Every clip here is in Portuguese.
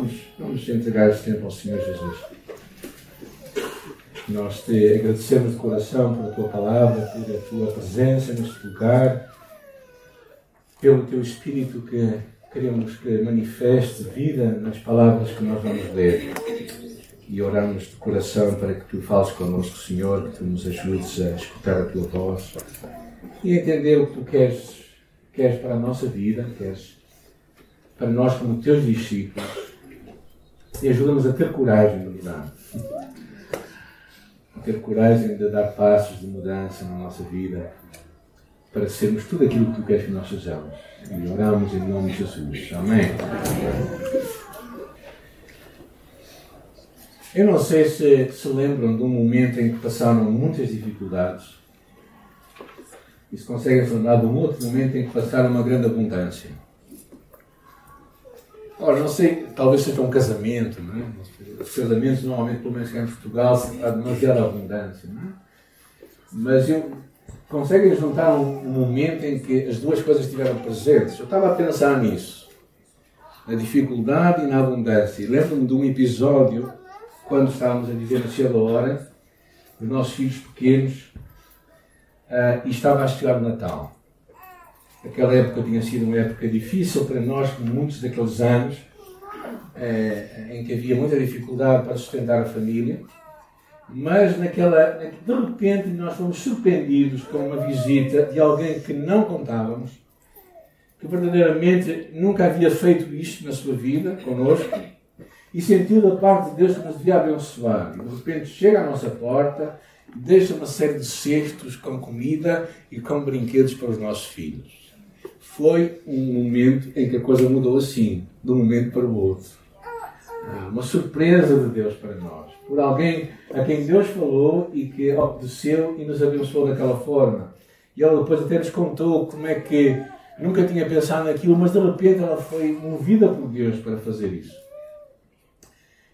Vamos, vamos entregar este tempo ao Senhor Jesus. Nós te agradecemos de coração pela tua palavra, pela tua presença neste lugar, pelo teu Espírito que queremos que manifeste vida nas palavras que nós vamos ler. E oramos de coração para que tu fales connosco, Senhor, que tu nos ajudes a escutar a tua voz e entender o que tu queres, queres para a nossa vida, queres para nós como teus discípulos e ajuda-nos a ter coragem de mudar. A ter coragem de dar passos de mudança na nossa vida para sermos tudo aquilo que tu queres que nós sejamos. E oramos em nome de Jesus. Amém. Eu não sei se se lembram de um momento em que passaram muitas dificuldades e se conseguem lembrar de um outro momento em que passaram uma grande abundância. Ora, não sei, talvez seja um casamento, não é? Os casamentos, normalmente, pelo menos cá em Portugal, há demasiada abundância, não é? Mas eu, conseguem juntar um, momento em que as duas coisas estiveram presentes. Eu estava a pensar nisso, na dificuldade e na abundância. Lembro-me de um episódio, quando estávamos a viver no Cielo Hora, os nossos filhos pequenos, uh, e estava a chegar o Natal. Aquela época tinha sido uma época difícil para nós, muitos daqueles anos, eh, em que havia muita dificuldade para sustentar a família. Mas naquela, de repente nós fomos surpreendidos com uma visita de alguém que não contávamos, que verdadeiramente nunca havia feito isto na sua vida connosco e sentiu da parte de Deus que nos devia abençoar. E de repente chega à nossa porta, deixa uma série de cestos com comida e com brinquedos para os nossos filhos foi um momento em que a coisa mudou assim, de um momento para o outro. Ah, uma surpresa de Deus para nós. Por alguém a quem Deus falou e que obedeceu e nos abençoou daquela forma. E ela depois até nos contou como é que nunca tinha pensado naquilo, mas de repente ela foi movida por Deus para fazer isso.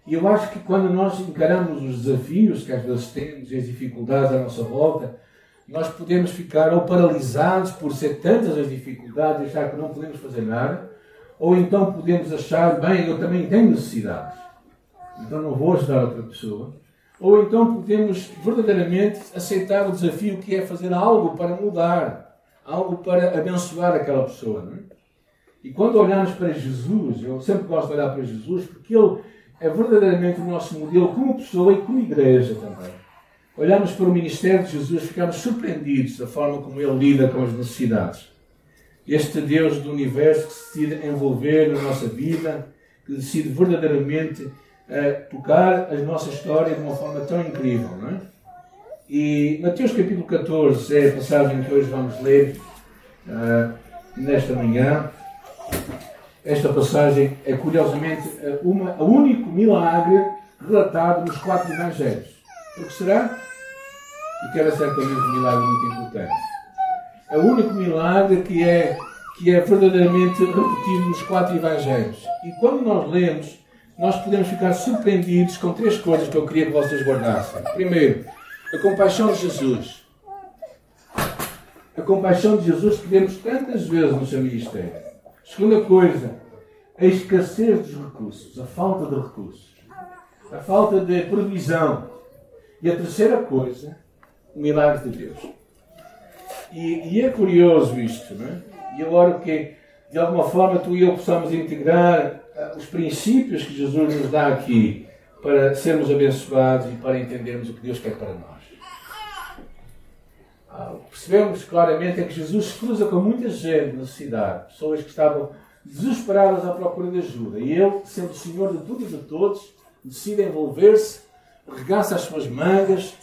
E eu acho que quando nós encaramos os desafios que às vezes temos e as dificuldades à nossa volta, nós podemos ficar ou paralisados por ser tantas as dificuldades achar que não podemos fazer nada, ou então podemos achar, bem, eu também tenho necessidades, então não vou ajudar outra pessoa. Ou então podemos verdadeiramente aceitar o desafio que é fazer algo para mudar, algo para abençoar aquela pessoa. Não é? E quando olhamos para Jesus, eu sempre gosto de olhar para Jesus porque ele é verdadeiramente o nosso modelo como pessoa e como igreja também olhamos para o ministério de Jesus, ficamos surpreendidos da forma como ele lida com as necessidades. Este Deus do universo que se decide envolver na nossa vida, que decide verdadeiramente uh, tocar a nossa história de uma forma tão incrível, não é? E Mateus capítulo 14 é a passagem que hoje vamos ler uh, nesta manhã. Esta passagem é curiosamente uma, o único milagre relatado nos quatro evangelhos. O que será? E que era certamente um milagre muito importante. É o único milagre que é, que é verdadeiramente repetido nos quatro evangelhos. E quando nós lemos, nós podemos ficar surpreendidos com três coisas que eu queria que vocês guardassem. Primeiro, a compaixão de Jesus. A compaixão de Jesus que vemos tantas vezes no seu ministério. Segunda coisa, a escassez dos recursos, a falta de recursos, a falta de previsão. E a terceira coisa, o milagre de Deus. E, e é curioso isto, não é? E eu oro que, de alguma forma, tu e eu possamos integrar uh, os princípios que Jesus nos dá aqui para sermos abençoados e para entendermos o que Deus quer para nós. Uh, percebemos claramente é que Jesus cruza com muita gente na cidade, pessoas que estavam desesperadas à procura de ajuda. E ele, sendo o Senhor de tudo e de todos, decide envolver-se regaça as suas mangas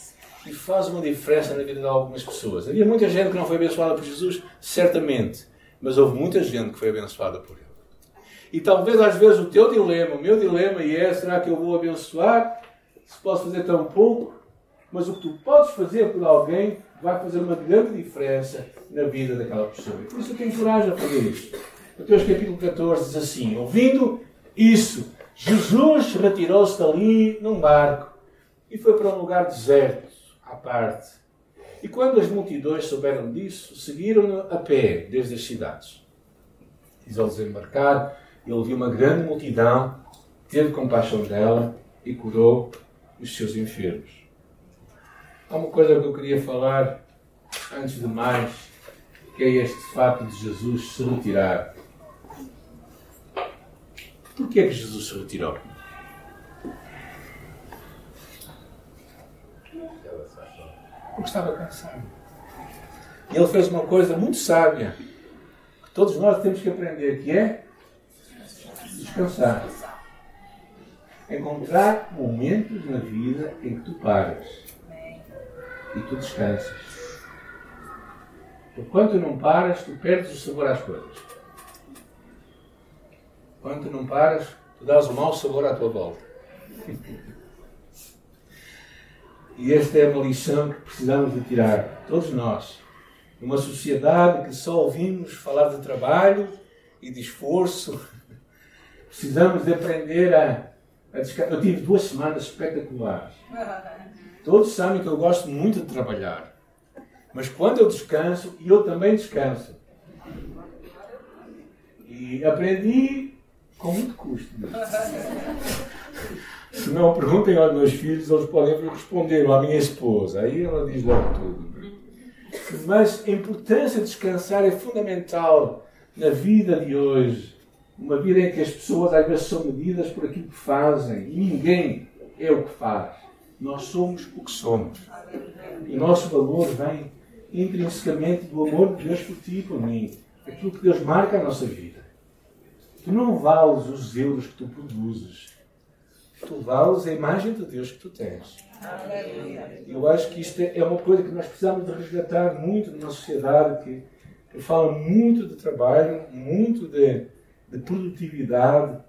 e faz uma diferença na vida de algumas pessoas. Havia muita gente que não foi abençoada por Jesus, certamente, mas houve muita gente que foi abençoada por Ele. E talvez às vezes o teu dilema, o meu dilema, é: será que eu vou abençoar? Se posso fazer tão pouco? Mas o que tu podes fazer por alguém vai fazer uma grande diferença na vida daquela pessoa. E por isso eu te encorajo a fazer isto. Mateus capítulo 14 diz assim: Ouvindo isso, Jesus retirou-se dali num barco e foi para um lugar deserto, à parte. E quando as multidões souberam disso, seguiram-no a pé desde as cidades. Diz ao desembarcar, ele viu uma grande multidão teve compaixão dela e curou os seus enfermos. Há uma coisa que eu queria falar antes de mais, que é este fato de Jesus se retirar. Porquê é que Jesus se retirou? Porque estava cansado. E ele fez uma coisa muito sábia, que todos nós temos que aprender, que é descansar. Encontrar momentos na vida em que tu paras e tu descansas. Quando não paras, tu perdes o sabor às coisas. Quando não paras, tu dás um mau sabor à tua volta. E esta é uma lição que precisamos de tirar, todos nós. Numa sociedade que só ouvimos falar de trabalho e de esforço, precisamos de aprender a, a descansar. Eu tive duas semanas espetaculares. Todos sabem que eu gosto muito de trabalhar. Mas quando eu descanso, eu também descanso. E aprendi com muito custo. Se não perguntem aos meus filhos, eles podem responder, à minha esposa. Aí ela diz logo tudo. Mas a importância de descansar é fundamental na vida de hoje. Uma vida em que as pessoas às vezes são medidas por aquilo que fazem. E ninguém é o que faz. Nós somos o que somos. E o nosso valor vem intrinsecamente do amor de Deus por ti e por mim. Aquilo que Deus marca a nossa vida. Tu não vales os euros que tu produzes. Tu vales a imagem de Deus que tu tens. Eu acho que isto é uma coisa que nós precisamos de resgatar muito na sociedade, que, que fala muito de trabalho, muito de, de produtividade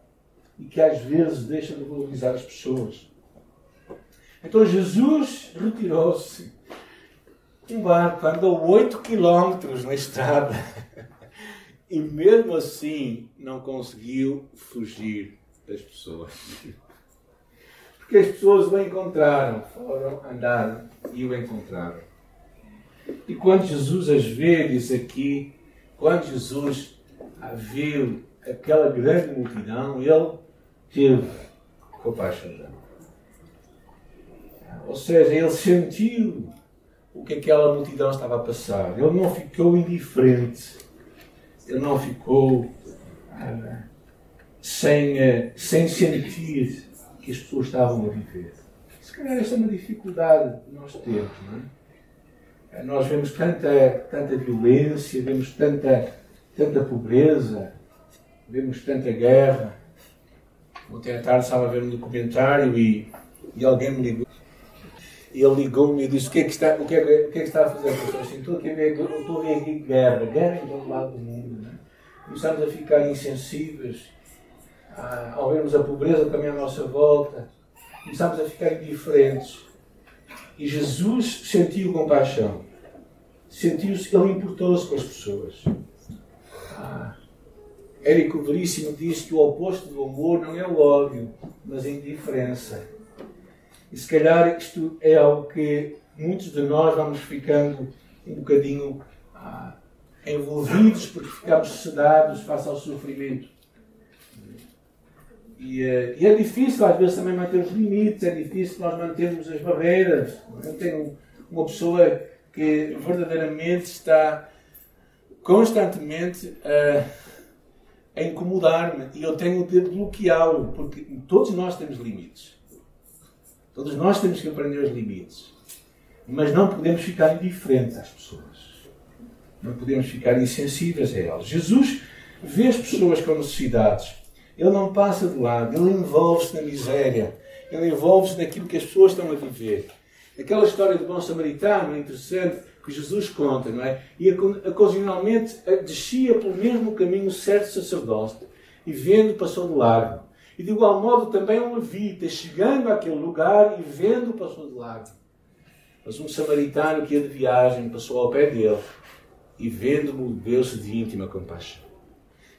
e que às vezes deixa de valorizar as pessoas. Então Jesus retirou-se. Um barco andou 8 quilómetros na estrada e mesmo assim não conseguiu fugir das pessoas. Porque as pessoas o encontraram, foram andar e o encontraram. E quando Jesus as vê, diz aqui, quando Jesus viu aquela grande multidão, ele teve compaixão. Ou seja, ele sentiu o que aquela multidão estava a passar. Ele não ficou indiferente. Ele não ficou ah, sem, uh, sem sentir que as pessoas estavam a viver. Se calhar esta é uma dificuldade que nós temos, não é? Nós vemos tanta, tanta violência, vemos tanta, tanta pobreza, vemos tanta guerra. Ontem à tarde estava a ver um documentário e, e alguém me ligou. Ele ligou-me e disse: O que é que está, o que é, o que, é que está a fazer? Eu disse assim: Estou, a ver, estou a ver aqui guerra, guerra em todo lado do mundo. Não é? Começamos a ficar insensíveis ah, ao vermos a pobreza também à nossa volta, começamos a ficar indiferentes. E Jesus sentiu compaixão. Sentiu-se, ele importou-se com as pessoas. Ah, Érico Veríssimo diz que o oposto do amor não é o ódio, mas a indiferença. E se calhar isto é algo que muitos de nós vamos ficando um bocadinho ah, envolvidos porque ficamos sedados face ao sofrimento. E, eh, e, é difícil às vezes também manter os limites, é difícil nós mantermos as barreiras. Eu tenho uma pessoa que verdadeiramente está constantemente a, a incomodar-me e eu tenho de bloqueá-lo, porque todos nós temos limites. Todos nós temos que aprender os limites. Mas não podemos ficar indiferentes às pessoas. Não podemos ficar insensíveis a elas. Jesus vê as pessoas com necessidades ele não passa de lado, ele envolve-se na miséria, ele envolve-se naquilo que as pessoas estão a viver. Aquela história do bom samaritano é interessante que Jesus conta, não é? E ocasionalmente eh, descia pelo mesmo caminho certo sacerdote e vendo passou de largo. E de igual modo também um levita, chegando àquele lugar e vendo passou de largo. Mas um samaritano que ia de viagem passou ao pé dele e vendo-o deu-se de íntima compaixão.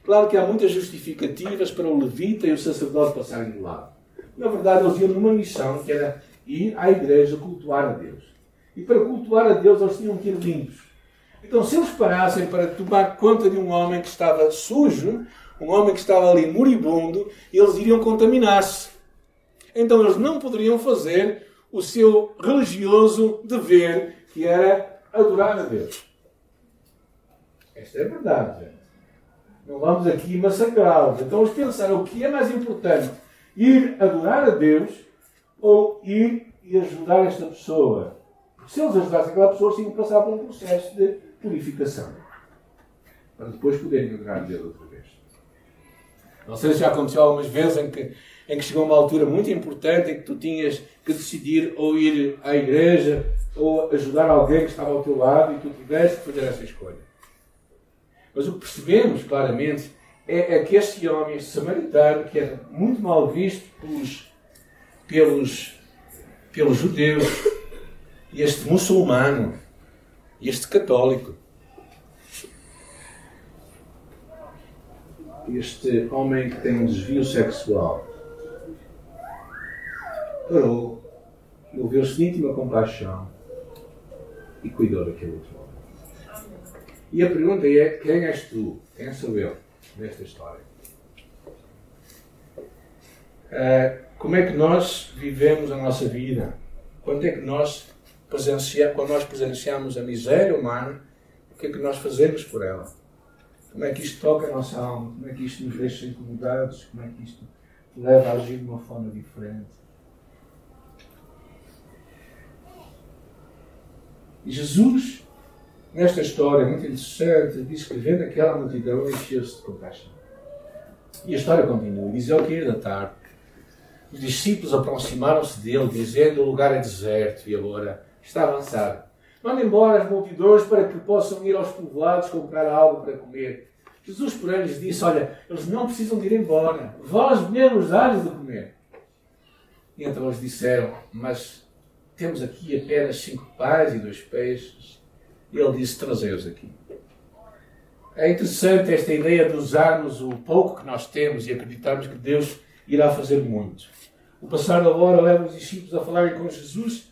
Claro que há muitas justificativas para o levita e o sacerdote passarem do lado. Na verdade, eles iam numa missão que era ir à igreja cultuar a Deus. E para cultuar a Deus, eles tinham que ir limpos. Então, se eles parassem para tomar conta de um homem que estava sujo, um homem que estava ali moribundo, eles iriam contaminar-se. Então eles não poderiam fazer o seu religioso dever, que era adorar a Deus. Esta é a verdade, gente. Não vamos aqui massacrá-los. Então eles pensaram o que é mais importante: ir adorar a Deus ou ir e ajudar esta pessoa. Porque se eles ajudassem aquela pessoa, tinham que passar por um processo de purificação. Para depois poderem adorar a Deus outra vez. Não sei se já aconteceu algumas vezes em que, em que chegou uma altura muito importante em que tu tinhas que decidir ou ir à igreja ou ajudar alguém que estava ao teu lado e tu tiveste que fazer essa escolha. Mas o que percebemos claramente é, é que este homem, este samaritano, que era muito mal visto pelos, pelos, pelos judeus, este muçulmano, este católico, este homem que tem um desvio sexual, parou, moveu-se de íntima compaixão e cuidou daquele outro. E a pergunta é: quem és tu? Quem sou eu nesta história? Uh, como é que nós vivemos a nossa vida? Quando é que nós presenciamos, quando nós presenciamos a miséria humana, o que é que nós fazemos por ela? Como é que isto toca a nossa alma? Como é que isto nos deixa incomodados? Como é que isto leva a agir de uma forma diferente? Jesus Nesta história muito interessante, diz que vendo aquela multidão encheu-se de compaixão. E a história continua. Diz ao cair da tarde, os discípulos aproximaram-se dele, dizendo: O lugar é deserto e agora está avançado. Manda embora as multidões para que possam ir aos povoados comprar algo para comer. Jesus, porém, lhes disse: Olha, eles não precisam de ir embora. Vós mesmos dá-lhes de comer. E então eles disseram: Mas temos aqui apenas cinco pães e dois peixes. E ele disse: Trazei-os aqui. É interessante esta ideia de usarmos o pouco que nós temos e acreditarmos que Deus irá fazer muito. O passar da hora leva os discípulos a falarem com Jesus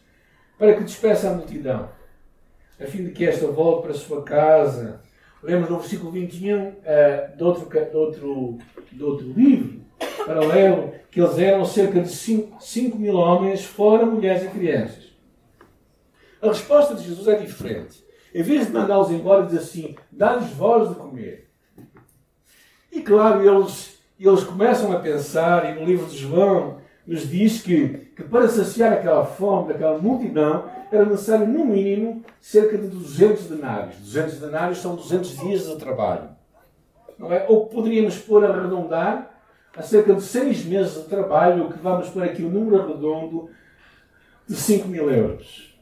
para que despeça a multidão, a fim de que esta volte para a sua casa. Lemos no versículo 21 uh, eh, de, outro, de, outro, de outro livro paralelo que eles eram cerca de 5 mil homens, fora mulheres e crianças. A resposta de Jesus é diferente. Em vez de mandá-los embora, diz assim: dá-lhes voz de comer. E claro, eles, eles começam a pensar, e no livro de João nos diz que, que para saciar aquela fome daquela multidão era necessário, no mínimo, cerca de 200 denários. 200 denários são 200 dias de trabalho. Não é? Ou poderíamos pôr a arredondar a cerca de 6 meses de trabalho, o que vamos pôr aqui o um número redondo de 5 mil euros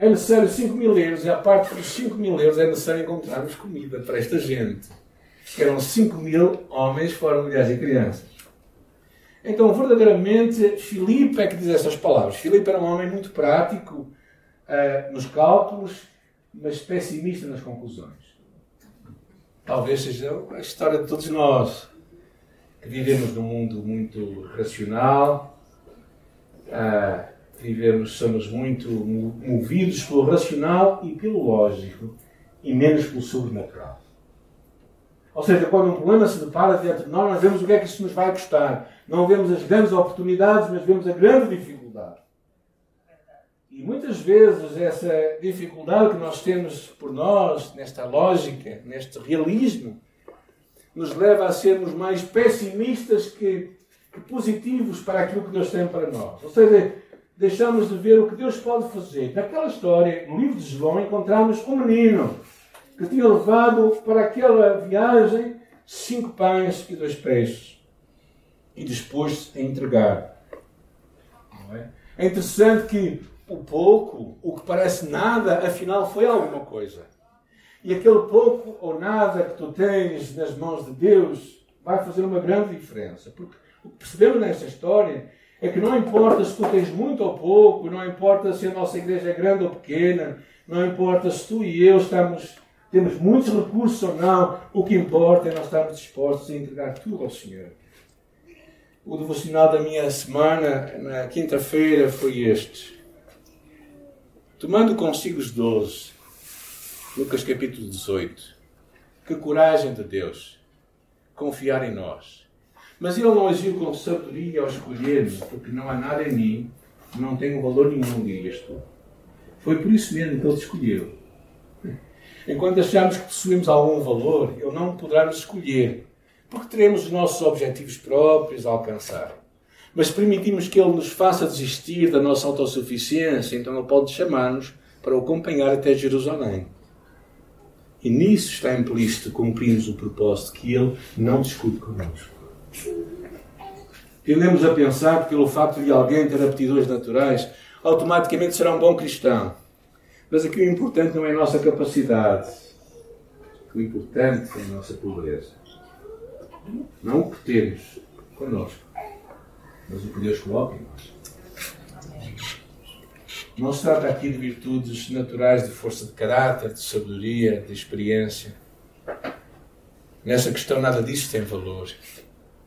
é necessário 5 mil euros e a parte dos 5 mil euros é necessário encontrarmos comida para esta gente. Que eram 5 mil homens, fora mulheres e crianças. Então, verdadeiramente, Filipe é que diz estas palavras. Filipe era um homem muito prático uh, nos cálculos, mas pessimista nas conclusões. Talvez seja a história de todos nós, que vivemos num mundo muito racional, uh, vivemos, somos muito movidos pelo racional e pelo lógico e menos pelo sobrenatural. Ou seja, quando um problema se depara diante de nós, nós vemos o que é que isso nos vai custar. Não vemos as grandes oportunidades, mas vemos a grande dificuldade. E muitas vezes essa dificuldade que nós temos por nós, nesta lógica, neste realismo, nos leva a sermos mais pessimistas que, que positivos para aquilo que Deus tem para nós. Ou seja, deixamos de ver o que Deus pode fazer. Naquela história, no livro de João, encontramos um menino que tinha levado para aquela viagem cinco pães e dois peixes e dispôs-se a entregar. É? é interessante que o pouco, o que parece nada, afinal foi alguma coisa. E aquele pouco ou nada que tu tens nas mãos de Deus vai fazer uma grande diferença. Porque o que percebemos nesta história é que não importa se tu tens muito ou pouco, não importa se a nossa igreja é grande ou pequena, não importa se tu e eu estamos, temos muitos recursos ou não, o que importa é nós estarmos dispostos a entregar tudo ao Senhor. O devocional da minha semana, na quinta-feira, foi este. Tomando consigo os doze, Lucas capítulo 18. Que coragem de Deus! confiar em nós. Mas ele não agiu com sabedoria ao escolher-me, porque não há nada em mim que não tenha valor nenhum, dirias tu. Foi por isso mesmo que ele te escolheu. Enquanto achamos que possuímos algum valor, ele não poderá nos escolher, porque teremos os nossos objetivos próprios a alcançar. Mas permitimos que ele nos faça desistir da nossa autossuficiência, então ele pode chamar-nos para o acompanhar até Jerusalém. E nisso está implícito cumprirmos o propósito que ele não discute connosco. Tendemos a pensar que pelo facto de alguém ter aptidões naturais, automaticamente será um bom cristão. Mas aqui o importante não é a nossa capacidade. O importante é a nossa pobreza. Não o que temos connosco, mas o que Deus coloca em nós. Não se trata aqui de virtudes naturais de força de caráter, de sabedoria, de experiência. Nessa questão, nada disso tem valor.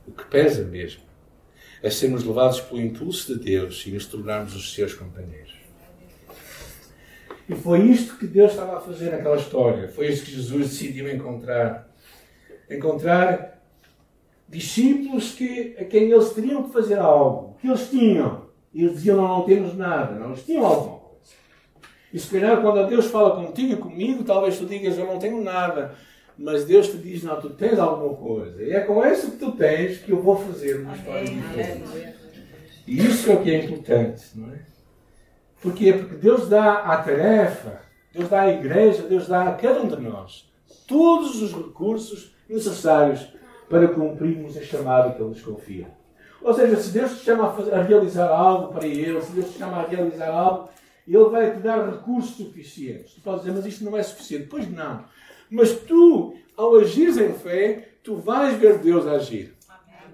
O que pesa mesmo é sermos levados pelo impulso de Deus e nos tornarmos os seus companheiros. E foi isto que Deus estava a fazer naquela história. Foi isto que Jesus decidiu encontrar. Encontrar discípulos que, a quem eles teriam que fazer algo, que eles tinham. E eles diziam: Não, não temos nada. Não, eles tinham alguma coisa. E se calhar, quando Deus fala contigo e comigo, talvez tu digas: Eu não tenho nada. Mas Deus te diz: Não, tu tens alguma coisa. E é com isso que tu tens que eu vou fazer uma história diferente. E isso é o que é importante, não é? Porquê? Porque Deus dá à tarefa, Deus dá à igreja, Deus dá a cada um de nós todos os recursos necessários para cumprirmos a chamada que Ele nos confia. Ou seja, se Deus te chama a, fazer, a realizar algo para Ele, se Deus te chama a realizar algo, Ele vai te dar recursos suficientes. Tu podes dizer, mas isto não é suficiente. Pois não. Mas tu, ao agires em fé, tu vais ver Deus agir.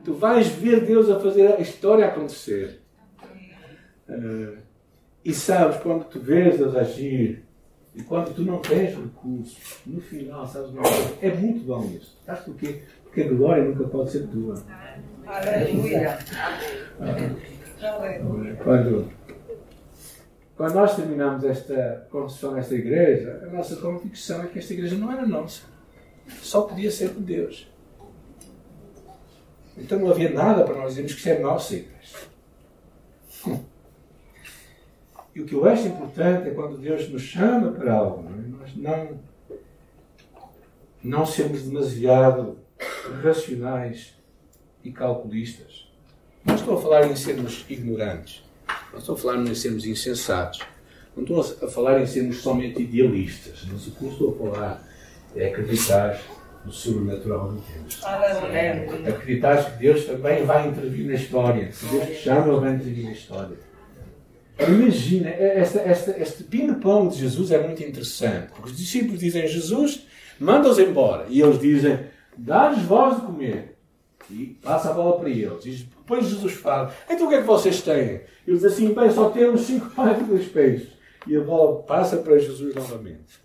Tu vais ver Deus a fazer a história acontecer. Uh, e sabes, quando tu vês Deus agir, e quando tu não tens recursos, no final, sabes uma coisa? É muito bom isso. Sabes porquê? Porque a glória nunca pode ser tua. Aleluia. Quando, quando nós terminamos esta construção desta igreja, a nossa convicção é que esta igreja não era nossa. Só podia ser de Deus. Então não havia nada para nós dizermos que isso é nossa igreja. E o que eu acho importante é quando Deus nos chama para algo, é? nós não, não sermos demasiado racionais e calculistas. Não estou a falar em sermos ignorantes. Não estou a falar em sermos insensatos. Não estou a falar em sermos somente idealistas. Mas o que eu estou a falar é acreditar no sobrenatural de Deus. Acreditar que Deus também vai intervir na história. Se Deus te chama, Ele vai intervir na história. Imagina, esta, esta, este ping-pong de Jesus é muito interessante. Porque os discípulos dizem: Jesus, manda-os embora. E eles dizem: dá-lhes voz de comer. E passa a bola para eles. E depois Jesus fala: Então o que é que vocês têm? Eles assim: Bem, só temos cinco pães e dois peixes. E a bola passa para Jesus novamente.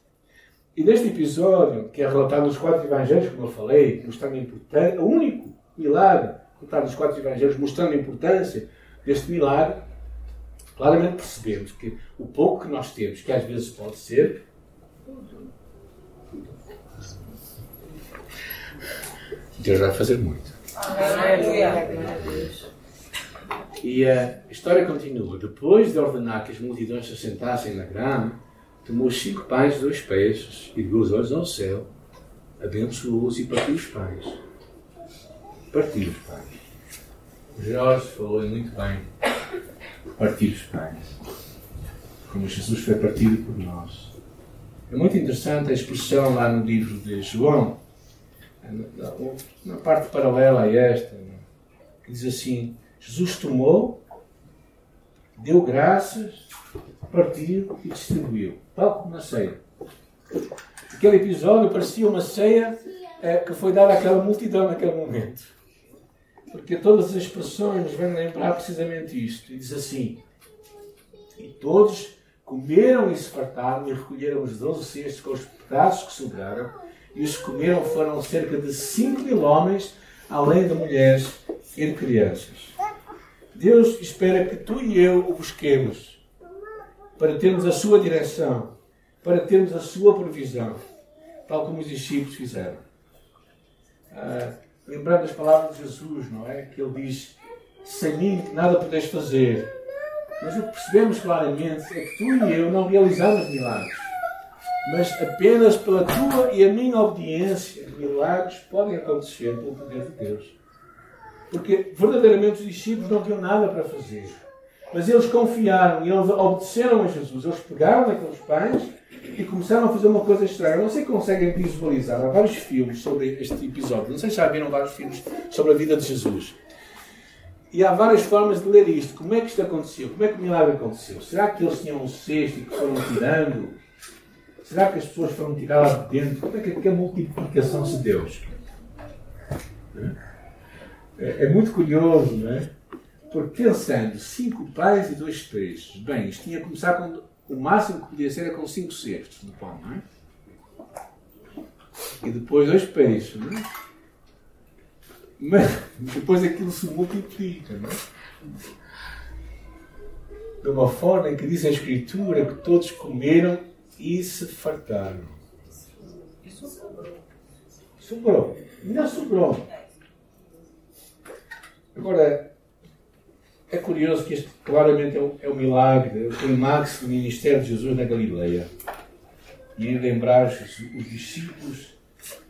E neste episódio, que é relatado nos quatro evangelhos, como eu falei, mostrando a importância, o único milagre relatado nos quatro evangelhos, mostrando a importância deste milagre, claramente percebemos que o pouco que nós temos, que às vezes pode ser Deus vai fazer muito. E a história continua. Depois de ordenar que as multidões se assentassem na grama, tomou cinco pães dois peixes, e ergueu os olhos ao céu, abençoou-os e partiu os pães. Partiu os pães. Jorge falou muito bem. Partir os pães. Como Jesus foi partido por nós. É muito interessante a expressão lá no livro de João, na parte paralela a esta, que diz assim: Jesus tomou, deu graças, partiu e distribuiu, tal como na ceia. Aquele episódio parecia uma ceia é, que foi dada àquela multidão naquele momento. Porque todas as expressões vêm lembrar precisamente isto. E diz assim: E todos comeram e se fartaram e recolheram os doze cestos com os pedaços que sobraram e os que comeram foram cerca de 5 mil homens, além de mulheres e de crianças. Deus espera que tu e eu o busquemos para termos a sua direção, para termos a sua provisão, tal como os discípulos fizeram. Ah, lembrando as palavras de Jesus, não é? Que ele diz: Sem mim nada podes fazer. Mas o que percebemos claramente é que tu e eu não realizamos milagres. Mas apenas pela tua e a minha obediência, milagres podem acontecer pelo poder de Deus. Porque verdadeiramente os discípulos não tinham nada para fazer. Mas eles confiaram e eles obedeceram a Jesus. Eles pegaram naqueles pães e começaram a fazer uma coisa estranha. Não sei se conseguem visualizar. Há vários filmes sobre este episódio. Não sei se já viram vários filmes sobre a vida de Jesus. E há várias formas de ler isto. Como é que isto aconteceu? Como é que o milagre aconteceu? Será que eles tinham um cesto e que foram tirando? Será que as pessoas foram tiradas de dentro? Como é que a multiplicação se deu? É, é muito curioso, não é? Porque pensando, cinco pães e dois peixes. Bem, isto tinha que começar com. O máximo que podia ser era com cinco cestos de pão, não é? E depois dois peixes, não é? Mas depois aquilo se multiplica, não é? De uma forma em que diz a Escritura que todos comeram e se fartaram. Sobrou. Ainda sobrou. Agora, é curioso que este claramente é o, é o milagre, o clímax do ministério de Jesus na Galileia. E lembrar os discípulos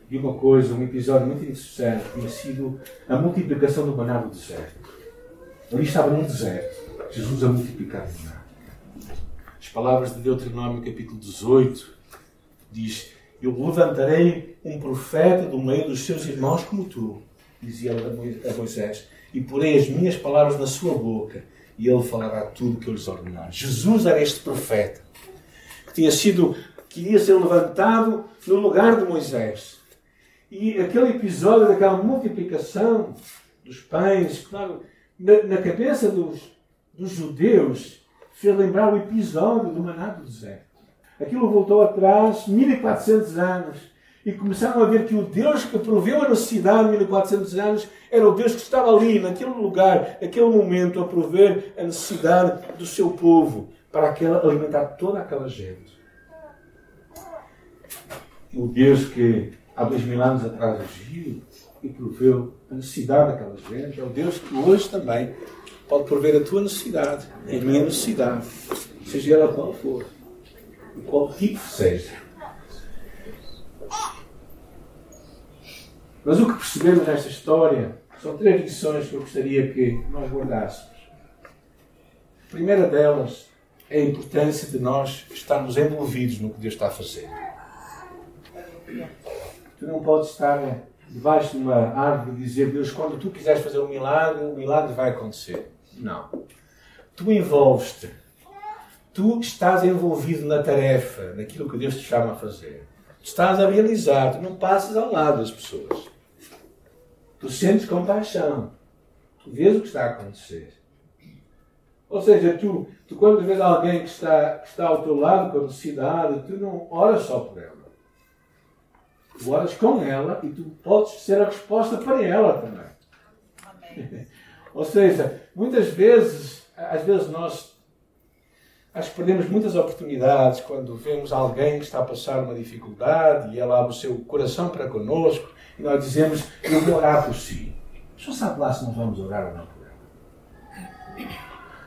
de uma coisa, um episódio muito interessante, tinha sido a multiplicação do maná do deserto. Ali estava num deserto, Jesus a multiplicar o maná. As palavras de Deuteronômio capítulo 18 diz: Eu levantarei um profeta do meio dos seus irmãos como tu, dizia a Moisés e porei as minhas palavras na sua boca e ele falará tudo o que eu lhes ordenar. Jesus era este profeta que tinha sido, que iria ser levantado no lugar de Moisés. E aquele episódio daquela multiplicação dos pães, claro, na, na cabeça dos, dos judeus, fez lembrar o episódio do maná do deserto. Aquilo voltou atrás 1400 anos e começaram a ver que o Deus que proveu a necessidade de 1400 anos era o Deus que estava ali, naquele lugar, naquele momento, a prover a necessidade do seu povo para aquela, alimentar toda aquela gente. O Deus que há dois mil anos atrás agiu e proveu a necessidade daquela gente é o Deus que hoje também pode prover a tua necessidade, a minha necessidade, seja ela qual for, qual tipo seja. Mas o que percebemos nesta história são três lições que eu gostaria que nós guardássemos. A primeira delas é a importância de nós estarmos envolvidos no que Deus está a fazer. Tu não podes estar debaixo de uma árvore e dizer, Deus, quando tu quiseres fazer um milagre, o milagre vai acontecer. Não. Tu envolves-te. Tu estás envolvido na tarefa, naquilo que Deus te chama a fazer. Estás a realizar, tu não passas ao lado das pessoas. Tu sentes compaixão. Tu vês o que está a acontecer. Ou seja, tu, tu quando vês alguém que está, que está ao teu lado com necessidade, tu não oras só por ela. Tu oras com ela e tu podes ser a resposta para ela também. Ou seja, muitas vezes, às vezes nós acho que perdemos muitas oportunidades quando vemos alguém que está a passar uma dificuldade e ela abre o seu coração para connosco e nós dizemos, eu vou orar por si. Senhor sabe lá se nós vamos orar ou não por ela.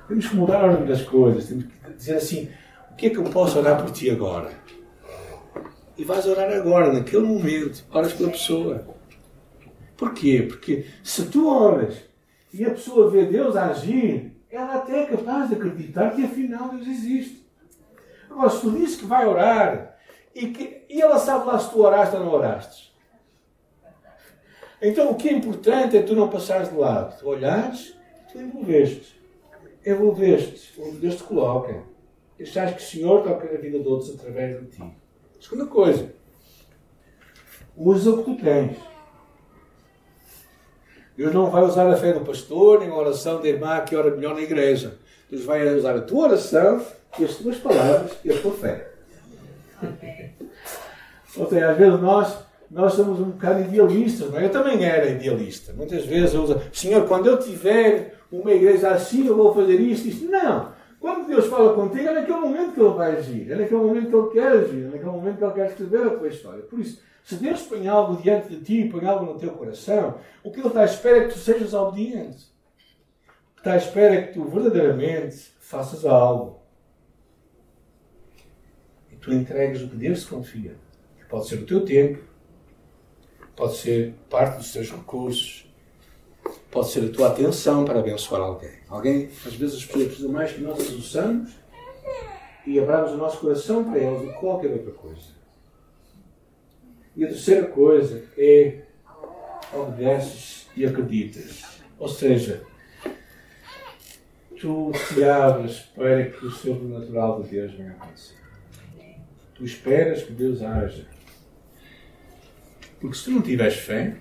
Temos que mudar a ordem das coisas. Temos que dizer assim, o que é que eu posso orar por ti agora? E vais orar agora, naquele momento. Oras pela pessoa. Porquê? Porque se tu oras e a pessoa vê Deus agir, ela até é capaz de acreditar que afinal Deus existe. Agora, se tu dizes que vai orar e, que, e ela sabe lá se tu oraste ou não oraste, então o que é importante é tu não passares de lado. Tu olhares, tu envolveste. Envolveste onde Deus te coloca. Deixares que o Senhor toque a vida de outros através de ti. Segunda coisa, usa o que tu tens. Deus não vai usar a fé do pastor, nem a oração da irmã que ora melhor na igreja. Deus vai usar a tua oração e as tuas palavras e a tua fé. Ou seja, às vezes nós nós somos um bocado idealistas, não é? Eu também era idealista. Muitas vezes eu uso, Senhor, quando eu tiver uma igreja assim, eu vou fazer isto, isto. Não. Quando Deus fala contigo, é naquele momento que Ele vai agir, é naquele momento que Ele quer agir, é naquele momento que Ele quer escrever a tua história. Por isso, se Deus põe algo diante de ti, põe algo no teu coração, o que Ele está à espera é que tu sejas obediente. O que está à espera é que tu verdadeiramente faças algo. E tu entregues o que Deus te confia. Que pode ser o teu tempo, pode ser parte dos teus recursos, pode ser a tua atenção para abençoar alguém. Alguém, às vezes, precisam mais que nós as ouçamos e abramos o nosso coração para elas do que qualquer outra coisa. E a terceira coisa é obedeces e acreditas. Ou seja, tu te abres para que o sobrenatural de Deus venha acontecer. Tu esperas que Deus haja. Porque se tu não tiveres fé,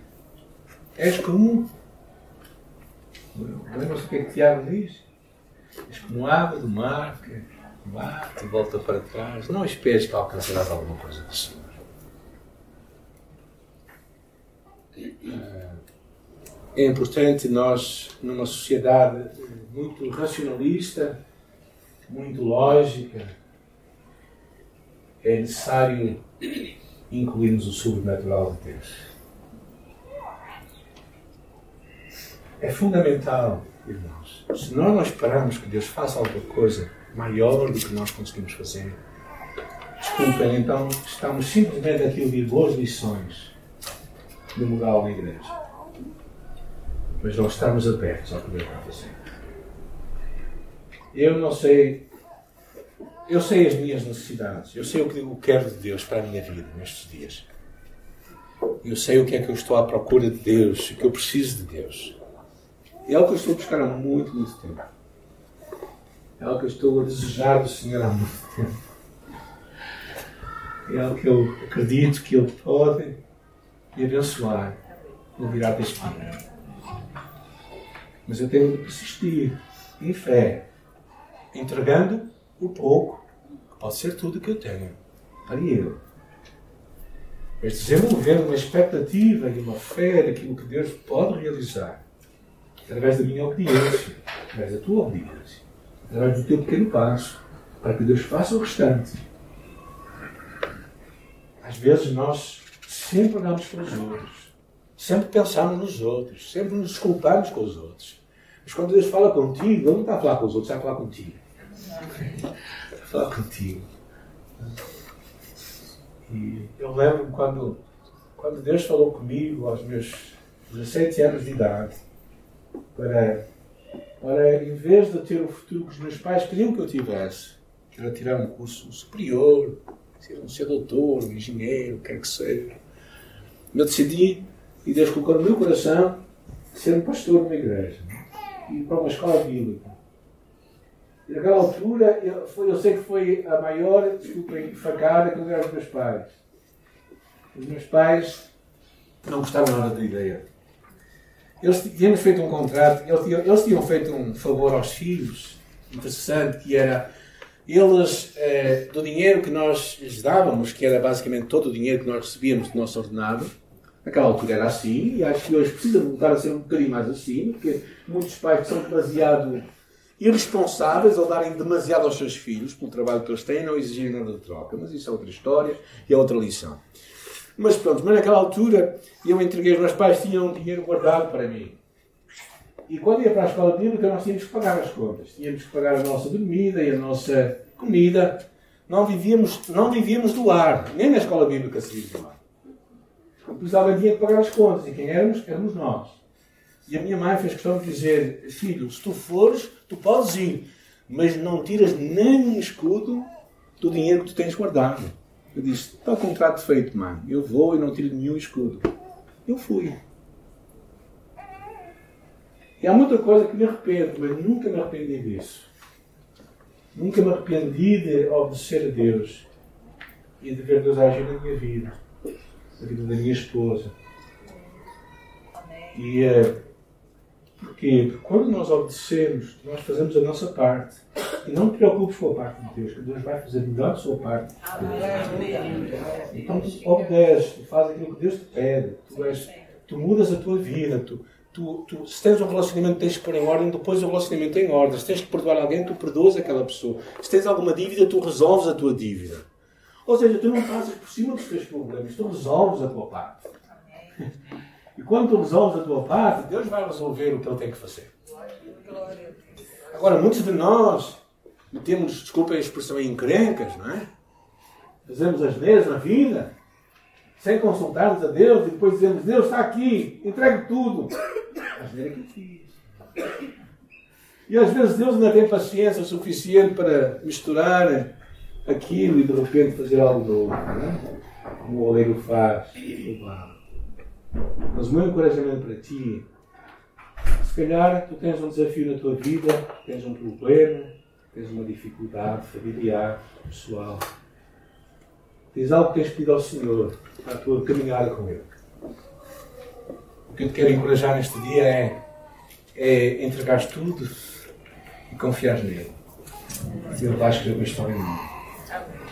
és como. Lembra-se o que é que Tiago diz? És como água do mar que bate e volta para trás. Não esperes que alcançarás alguma coisa do Senhor. É importante nós, numa sociedade muito racionalista, muito lógica, é necessário incluirmos o sobrenatural de Deus. É fundamental, irmãos. Se nós não esperamos que Deus faça alguma coisa maior do que nós conseguimos fazer, desculpem, então estamos simplesmente aqui a ouvir boas lições de moral na igreja. Mas não estamos abertos ao que Deus vai fazer. Eu não sei. Eu sei as minhas necessidades. Eu sei o que eu quero de Deus para a minha vida nestes dias. Eu sei o que é que eu estou à procura de Deus, o que eu preciso de Deus. É algo que eu estou a buscar há muito, muito tempo. É algo que eu estou a desejar do Senhor há muito tempo. É algo que eu acredito que Ele pode me abençoar no virar deste dia. Mas eu tenho de persistir em fé entregando o pouco, que pode ser tudo que eu tenho, para Ele. Mas desenvolvendo uma expectativa e uma fé daquilo que Deus pode realizar, através da minha obediência, através da tua obediência, através do teu pequeno passo, para que Deus faça o restante. Às vezes nós sempre olhamos para os outros, sempre pensamos nos outros, sempre nos desculpamos com os outros. Mas quando Deus fala contigo, Ele não está a falar com os outros, está a falar contigo para falar contigo. E eu lembro quando, quando Deus falou comigo aos meus 17 anos de idade, para, para em vez de ter o futuro que os meus pais queriam que eu tivesse, que era tirar um curso superior, ser um ser doutor, um engenheiro, quer que seja, eu decidi, e Deus colocou no meu coração, ser um pastor numa igreja e para uma escola bíblica. E naquela altura, eu, foi, eu sei que foi a maior, desculpem, facada que eu dei aos meus pais. Os meus pais não gostavam nada da ideia. Eles tínhamos feito um contrato, eles tinham, eles tinham feito um favor aos filhos, interessante, que era eles, eh, do dinheiro que nós lhes dávamos, que era basicamente todo o dinheiro que nós recebíamos do nosso ordenado, naquela altura era assim, e acho que hoje precisa voltar a ser um bocadinho mais assim, porque muitos pais são demasiado irresponsáveis ao darem demasiado aos seus filhos pelo trabalho que eles têm não exigirem nada de troca. Mas isso é outra história e é outra lição. Mas pronto, mas naquela altura eu entreguei, os meus pais tinham dinheiro guardado para mim. E quando ia para a escola bíblica nós tínhamos que pagar as contas. Tínhamos que pagar a nossa dormida e a nossa comida. Não vivíamos, não vivíamos do ar. Nem na escola bíblica se vive do ar. Precisava de dinheiro para pagar as contas. E quem éramos? Éramos nós. E a minha mãe fez questão de dizer: Filho, se tu fores, tu podes ir, mas não tiras nem um escudo do dinheiro que tu tens guardado. Eu disse: Está o contrato feito, mãe. Eu vou e não tiro nenhum escudo. Eu fui. E há muita coisa que me arrependo, mas nunca me arrependi disso. Nunca me arrependi de obedecer a Deus e de ver Deus agir na minha vida, na vida da minha esposa. E uh, Porquê? Porque quando nós obedecemos, nós fazemos a nossa parte. E não te preocupes com a parte de Deus, que Deus vai fazer melhor a sua parte. Então tu obedeces, tu fazes aquilo que Deus te pede, tu, és, tu mudas a tua vida, tu, Tu, tu, se tens um relacionamento, tens que pôr em ordem, depois o relacionamento em ordem. Se tens que perdoar alguém, tu perdoas aquela pessoa. Se tens alguma dívida, tu resolves a tua dívida. Ou seja, tu não passas por cima dos teus problemas, tu resolves a tua parte. E quando resolves a tua parte, Deus vai resolver o que Ele tem que fazer. Agora, muitos de nós metemos, desculpem a expressão, encrencas, não é? Fazemos as vezes na vida, sem consultarmos a Deus, e depois dizemos: Deus está aqui, entregue tudo. É que eu fiz. E às vezes Deus não tem paciência suficiente para misturar aquilo e de repente fazer algo novo, não é? como o oleiro faz. Mas o meu encorajamento para ti, se calhar tu tens um desafio na tua vida, tens um problema, tens uma dificuldade familiar, pessoal. Tens algo que tens pedido ao Senhor para a tua caminhada com Ele. O que eu te quero encorajar neste dia é, é entregar tudo e confiar nele. Ele vai escrever uma história em mim.